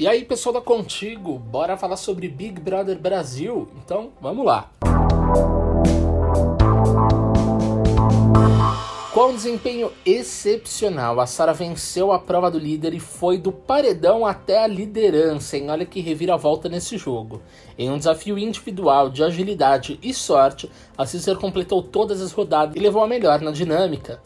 E aí, pessoal da Contigo, bora falar sobre Big Brother Brasil? Então, vamos lá. Com um desempenho excepcional, a Sara venceu a prova do líder e foi do paredão até a liderança, hein? Olha que reviravolta nesse jogo. Em um desafio individual de agilidade e sorte, a Cícero completou todas as rodadas e levou a melhor na dinâmica.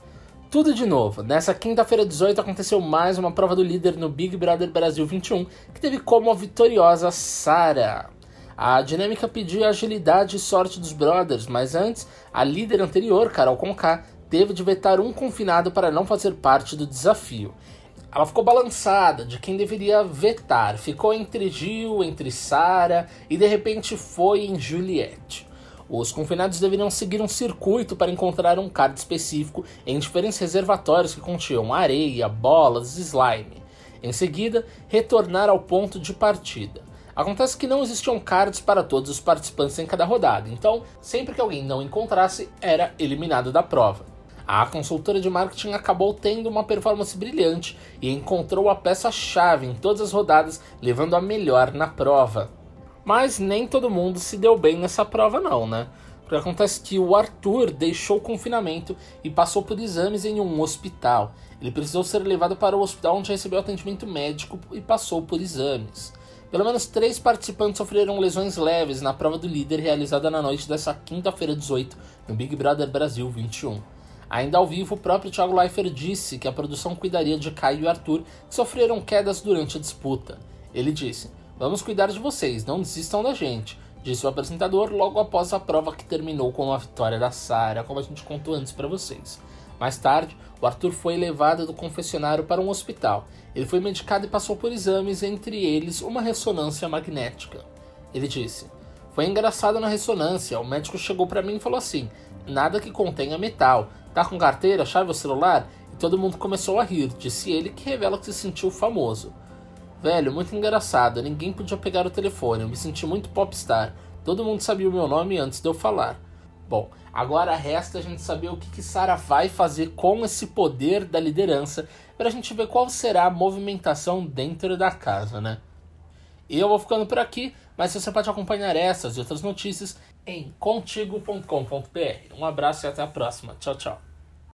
Tudo de novo. Nessa quinta-feira 18 aconteceu mais uma prova do líder no Big Brother Brasil 21, que teve como a vitoriosa Sara. A dinâmica pedia agilidade e sorte dos brothers, mas antes, a líder anterior, Carol Conká, teve de vetar um confinado para não fazer parte do desafio. Ela ficou balançada de quem deveria vetar, ficou entre Gil, entre Sara e de repente foi em Juliette. Os confinados deveriam seguir um circuito para encontrar um card específico em diferentes reservatórios que continham areia, bolas e slime. Em seguida, retornar ao ponto de partida. Acontece que não existiam cards para todos os participantes em cada rodada, então sempre que alguém não encontrasse, era eliminado da prova. A consultora de marketing acabou tendo uma performance brilhante e encontrou a peça-chave em todas as rodadas, levando a melhor na prova. Mas nem todo mundo se deu bem nessa prova não, né? Porque acontece que o Arthur deixou o confinamento e passou por exames em um hospital. Ele precisou ser levado para o hospital onde recebeu atendimento médico e passou por exames. Pelo menos três participantes sofreram lesões leves na prova do líder realizada na noite dessa quinta-feira 18 no Big Brother Brasil 21. Ainda ao vivo, o próprio Thiago Leifert disse que a produção cuidaria de Caio e Arthur, que sofreram quedas durante a disputa. Ele disse: Vamos cuidar de vocês, não desistam da gente, disse o apresentador logo após a prova que terminou com a vitória da Sara, como a gente contou antes para vocês. Mais tarde, o Arthur foi levado do confessionário para um hospital. Ele foi medicado e passou por exames, entre eles uma ressonância magnética. Ele disse: Foi engraçado na ressonância. O médico chegou para mim e falou assim: Nada que contenha metal. Tá com carteira, chave ou celular? E todo mundo começou a rir, disse ele, que revela que se sentiu famoso. Velho, muito engraçado. Ninguém podia pegar o telefone. Eu me senti muito popstar. Todo mundo sabia o meu nome antes de eu falar. Bom, agora resta a gente saber o que, que Sara vai fazer com esse poder da liderança para a gente ver qual será a movimentação dentro da casa, né? Eu vou ficando por aqui, mas você pode acompanhar essas e outras notícias em contigo.com.br. Um abraço e até a próxima. Tchau, tchau.